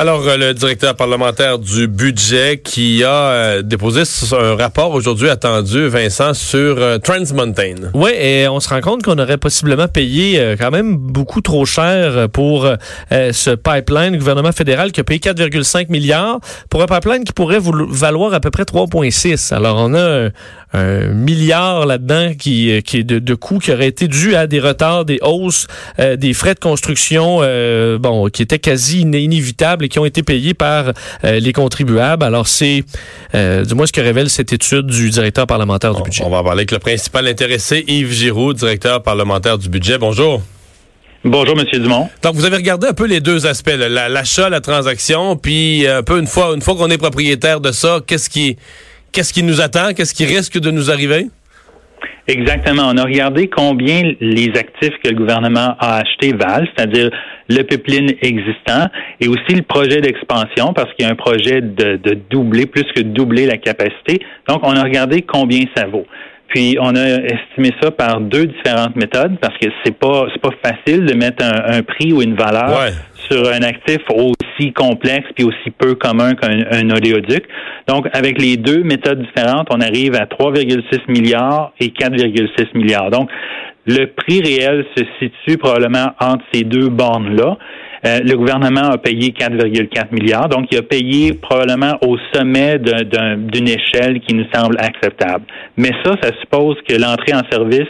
Alors, euh, le directeur parlementaire du budget qui a euh, déposé un rapport aujourd'hui attendu, Vincent, sur euh, Trans Mountain. Oui, et on se rend compte qu'on aurait possiblement payé quand même beaucoup trop cher pour ce pipeline. Le gouvernement fédéral qui a payé 4,5 milliards pour un pipeline qui pourrait valoir à peu près 3,6. Alors, on a un, milliard là-dedans qui, qui est de, de coûts qui auraient été dus à des retards, des hausses, des frais de construction, bon, qui étaient quasi inévitables qui ont été payés par euh, les contribuables. Alors, c'est euh, du moins ce que révèle cette étude du directeur parlementaire du budget. On va en parler avec le principal intéressé, Yves Giroud, directeur parlementaire du budget. Bonjour. Bonjour, Monsieur Dumont. Donc, vous avez regardé un peu les deux aspects, l'achat, la, transaction, puis un peu une fois, une fois qu'on est propriétaire de ça, qu'est-ce qui, qu'est-ce qui nous attend, qu'est-ce qui risque de nous arriver? Exactement. On a regardé combien les actifs que le gouvernement a achetés valent, c'est-à-dire le pipeline existant et aussi le projet d'expansion parce qu'il y a un projet de, de doubler, plus que doubler la capacité. Donc, on a regardé combien ça vaut. Puis on a estimé ça par deux différentes méthodes parce que c'est pas c'est pas facile de mettre un, prix ou une valeur sur un actif aussi complexe puis aussi peu commun qu'un un oléoduc. Donc avec les deux méthodes différentes, on arrive à 3,6 milliards et 4,6 milliards. Donc le prix réel se situe probablement entre ces deux bornes là. Euh, le gouvernement a payé 4,4 milliards, donc il a payé probablement au sommet d'une échelle qui nous semble acceptable. Mais ça, ça suppose que l'entrée en service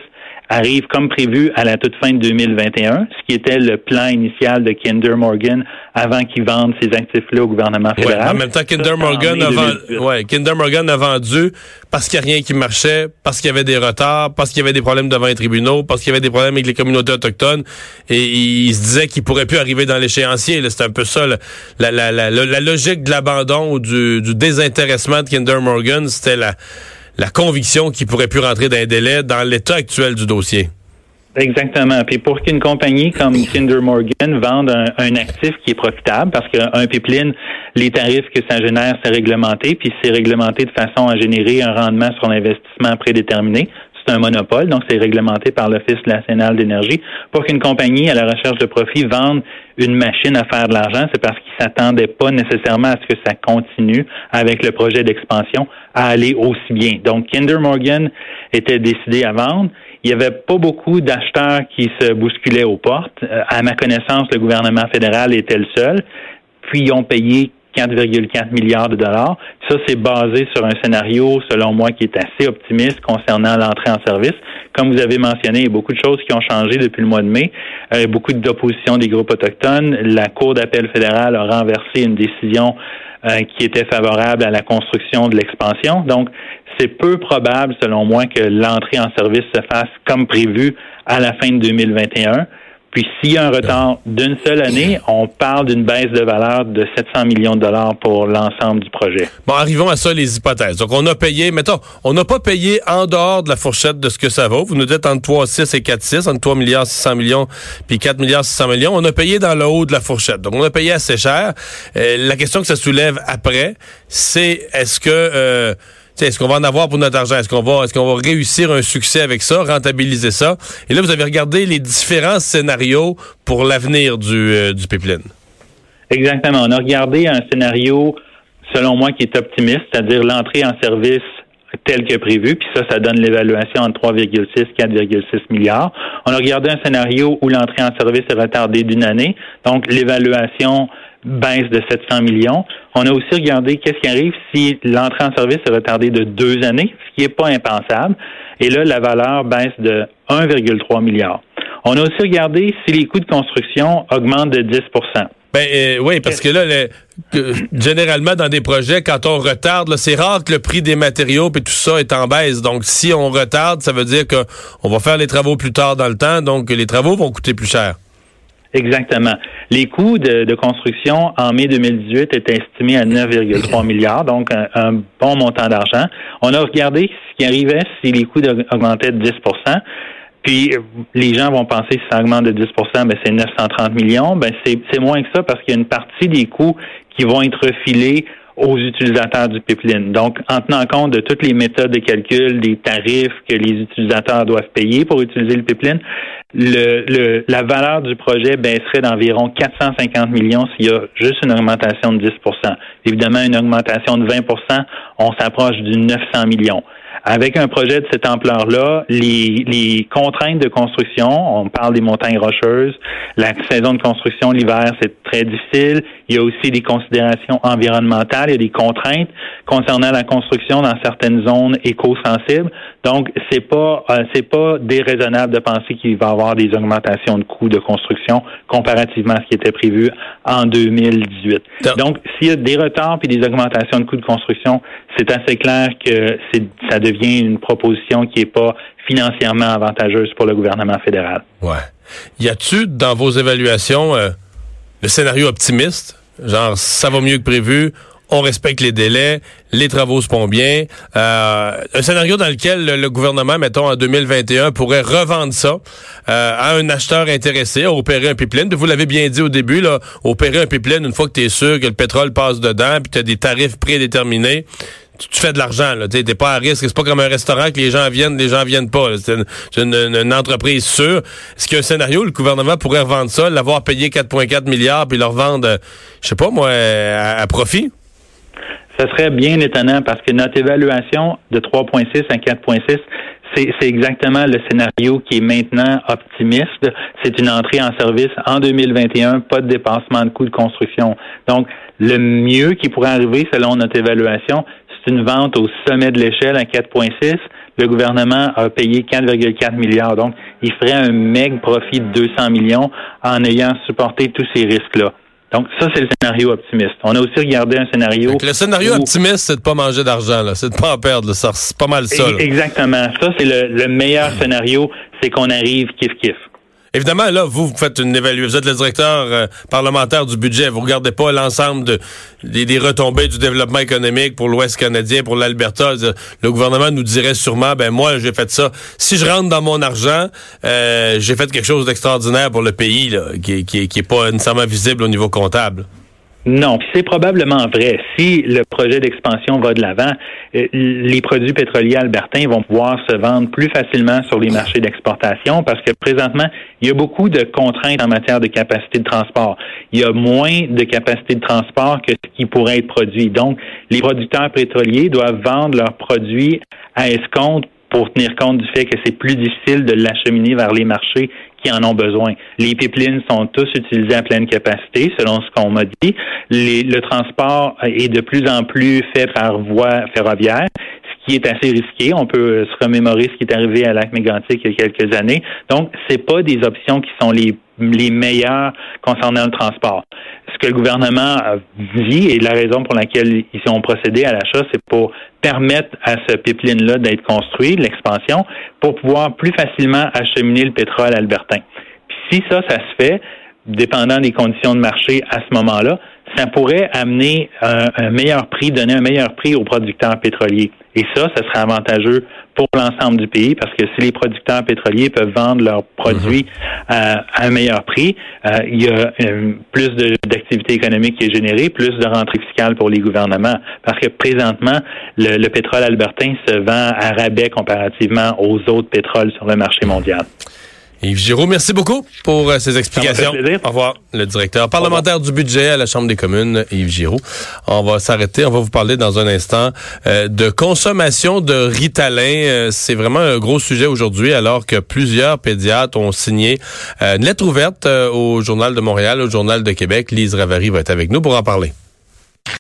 arrive comme prévu à la toute fin de 2021, ce qui était le plan initial de Kinder Morgan avant qu'ils vendent ces actifs-là au gouvernement fédéral. en même temps, Kinder Morgan, a, ouais, Kinder Morgan a vendu parce qu'il n'y a rien qui marchait, parce qu'il y avait des retards, parce qu'il y avait des problèmes devant les tribunaux, parce qu'il y avait des problèmes avec les communautés autochtones, et il se disait qu'il pourrait plus arriver dans l'échéancier. C'est un peu ça, la, la, la, la, logique de l'abandon ou du, du désintéressement de Kinder Morgan, c'était la la conviction qu'il pourrait plus rentrer dans un délai dans l'état actuel du dossier. Exactement. Puis pour qu'une compagnie comme Kinder Morgan vende un, actif qui est profitable, parce qu'un pipeline, les tarifs que ça génère, c'est réglementé, puis c'est réglementé de façon à générer un rendement sur l'investissement prédéterminé c'est un monopole, donc c'est réglementé par l'Office national d'énergie. Pour qu'une compagnie à la recherche de profit vende une machine à faire de l'argent, c'est parce qu'ils s'attendaient pas nécessairement à ce que ça continue avec le projet d'expansion à aller aussi bien. Donc, Kinder Morgan était décidé à vendre. Il n'y avait pas beaucoup d'acheteurs qui se bousculaient aux portes. Euh, à ma connaissance, le gouvernement fédéral était le seul. Puis, ils ont payé 4,4 milliards de dollars. Ça, c'est basé sur un scénario, selon moi, qui est assez optimiste concernant l'entrée en service. Comme vous avez mentionné, il y a beaucoup de choses qui ont changé depuis le mois de mai. Euh, beaucoup d'opposition des groupes autochtones. La Cour d'appel fédérale a renversé une décision euh, qui était favorable à la construction de l'expansion. Donc, c'est peu probable, selon moi, que l'entrée en service se fasse comme prévu à la fin de 2021. Puis s'il y a un retard d'une seule année, on parle d'une baisse de valeur de 700 millions de dollars pour l'ensemble du projet. Bon, arrivons à ça, les hypothèses. Donc, on a payé, mettons, on n'a pas payé en dehors de la fourchette de ce que ça vaut. Vous nous dites entre 3,6 et 4,6, entre 3 milliards 600 millions puis 4 milliards 600 millions. On a payé dans le haut de la fourchette. Donc, on a payé assez cher. Euh, la question que ça soulève après, c'est est-ce que... Euh, est-ce qu'on va en avoir pour notre argent? Est-ce qu'on va, réussir un succès avec ça, rentabiliser ça? Et là, vous avez regardé les différents scénarios pour l'avenir du, euh, pipeline. Exactement. On a regardé un scénario, selon moi, qui est optimiste, c'est-à-dire l'entrée en service tel que prévu, puis ça, ça donne l'évaluation entre 3,6 et 4,6 milliards. On a regardé un scénario où l'entrée en service est retardée d'une année, donc l'évaluation baisse de 700 millions. On a aussi regardé qu'est-ce qui arrive si l'entrée en service est retardée de deux années, ce qui n'est pas impensable. Et là, la valeur baisse de 1,3 milliard. On a aussi regardé si les coûts de construction augmentent de 10% ben euh, oui, parce que là, généralement dans des projets, quand on retarde, c'est rare que le prix des matériaux et tout ça est en baisse. Donc, si on retarde, ça veut dire qu'on va faire les travaux plus tard dans le temps, donc les travaux vont coûter plus cher. Exactement. Les coûts de, construction en mai 2018 étaient estimés à 9,3 milliards, donc un, bon montant d'argent. On a regardé ce qui arrivait si les coûts augmentaient de 10% puis les gens vont penser si ça augmente de 10% ben c'est 930 millions. Ben c'est moins que ça parce qu'il y a une partie des coûts qui vont être filés aux utilisateurs du pipeline. Donc, en tenant compte de toutes les méthodes de calcul, des tarifs que les utilisateurs doivent payer pour utiliser le pipeline, le, la valeur du projet baisserait d'environ 450 millions s'il y a juste une augmentation de 10% Évidemment, une augmentation de 20% on s'approche du 900 millions. Avec un projet de cette ampleur-là, les, les, contraintes de construction, on parle des montagnes rocheuses, la saison de construction l'hiver, c'est très difficile. Il y a aussi des considérations environnementales, il y a des contraintes concernant la construction dans certaines zones éco-sensibles. Donc, c'est pas euh, c'est pas déraisonnable de penser qu'il va y avoir des augmentations de coûts de construction comparativement à ce qui était prévu en 2018. Donc, s'il y a des retards puis des augmentations de coûts de construction, c'est assez clair que ça devient une proposition qui n'est pas financièrement avantageuse pour le gouvernement fédéral. Ouais. Y a-tu dans vos évaluations euh, le scénario optimiste, genre ça va mieux que prévu, on respecte les délais, les travaux se font bien. Euh, un scénario dans lequel le, gouvernement, mettons en 2021, pourrait revendre ça euh, à un acheteur intéressé à opérer un pipeline. Vous l'avez bien dit au début, là, opérer un pipeline une fois que tu sûr que le pétrole passe dedans, puis tu as des tarifs prédéterminés tu, fais de l'argent. Tu n'es pas à risque. C'est pas comme un restaurant que les gens viennent, les gens viennent pas. C'est une, entreprise sûre. Est-ce qu'il y a un scénario où le gouvernement pourrait revendre ça, l'avoir payé 4,4 milliards, puis le revendre, euh, je sais pas moi, à, profit? Ça serait bien étonnant parce que notre évaluation de 3,6 à 4,6, c'est exactement le scénario qui est maintenant optimiste. C'est une entrée en service en 2021, pas de dépassement de coûts de construction. Donc, le mieux qui pourrait arriver, selon notre évaluation, c'est une vente au sommet de l'échelle à 4,6. Le gouvernement a payé 4,4 milliards. Donc, il ferait un meg profit de 200 millions en ayant supporté tous ces risques-là. Donc, ça, c'est le scénario optimiste. On a aussi regardé un scénario. le scénario optimiste, c'est de pas manger d'argent, là. C'est de pas en perdre, C'est pas mal ça. Exactement. Ça, c'est le meilleur scénario. C'est qu'on arrive kiff-kiff. Évidemment, là, vous, faites une évaluation. Vous êtes le directeur euh, parlementaire du budget. Vous regardez pas l'ensemble de, des, retombées du développement économique pour l'Ouest canadien, pour l'Alberta. Le gouvernement nous dirait sûrement, ben moi, j'ai fait ça. Si je rentre dans mon argent, euh, j'ai fait quelque chose d'extraordinaire pour le pays, là, qui, qui, qui est pas nécessairement visible au niveau comptable. Non, c'est probablement vrai. Si le projet d'expansion va de l'avant, euh, les produits pétroliers albertains vont pouvoir se vendre plus facilement sur les marchés d'exportation parce que présentement, il y a beaucoup de contraintes en matière de capacité de transport. Il y a moins de capacité de transport que ce qui pourrait être produit. Donc, les producteurs pétroliers doivent vendre leurs produits à escompte pour tenir compte du fait que c'est plus difficile de l'acheminer vers les marchés qui en ont besoin. Les pipelines sont tous utilisés à pleine capacité, selon ce qu'on m'a dit. le transport est de plus en plus fait par voie ferroviaire qui est assez risqué. On peut se remémorer ce qui est arrivé à Lac Mégantic il y a quelques années. Donc, c'est pas des options qui sont les les meilleures concernant le transport. Ce que le gouvernement dit et la raison pour laquelle ils ont procédé à l'achat, c'est pour permettre à ce pipeline-là d'être construit, l'expansion, pour pouvoir plus facilement acheminer le pétrole albertain. Puis si ça, ça se fait, dépendant des conditions de marché à ce moment-là, ça pourrait amener un, meilleur prix, donner un meilleur prix aux producteurs pétroliers. Et ça, ça serait avantageux pour l'ensemble du pays parce que si les producteurs pétroliers peuvent vendre leurs produits mhm. à, un meilleur prix, euh, il y a euh, plus d'activité économique qui est générée, plus de rentrée fiscale pour les gouvernements. Parce que présentement, le, le pétrole albertain se vend à rabais comparativement aux autres pétroles sur le marché mondial. Yves Giraud, merci beaucoup pour euh, ces explications. Au revoir, le directeur parlementaire du budget à la Chambre des communes, Yves Giraud. On va s'arrêter, on va vous parler dans un instant euh, de consommation de Ritalin. Euh, c'est vraiment un gros sujet aujourd'hui alors que plusieurs pédiatres ont signé une lettre ouverte au Journal de Montréal, au Journal de Québec. Lise Ravary va être avec nous pour en parler.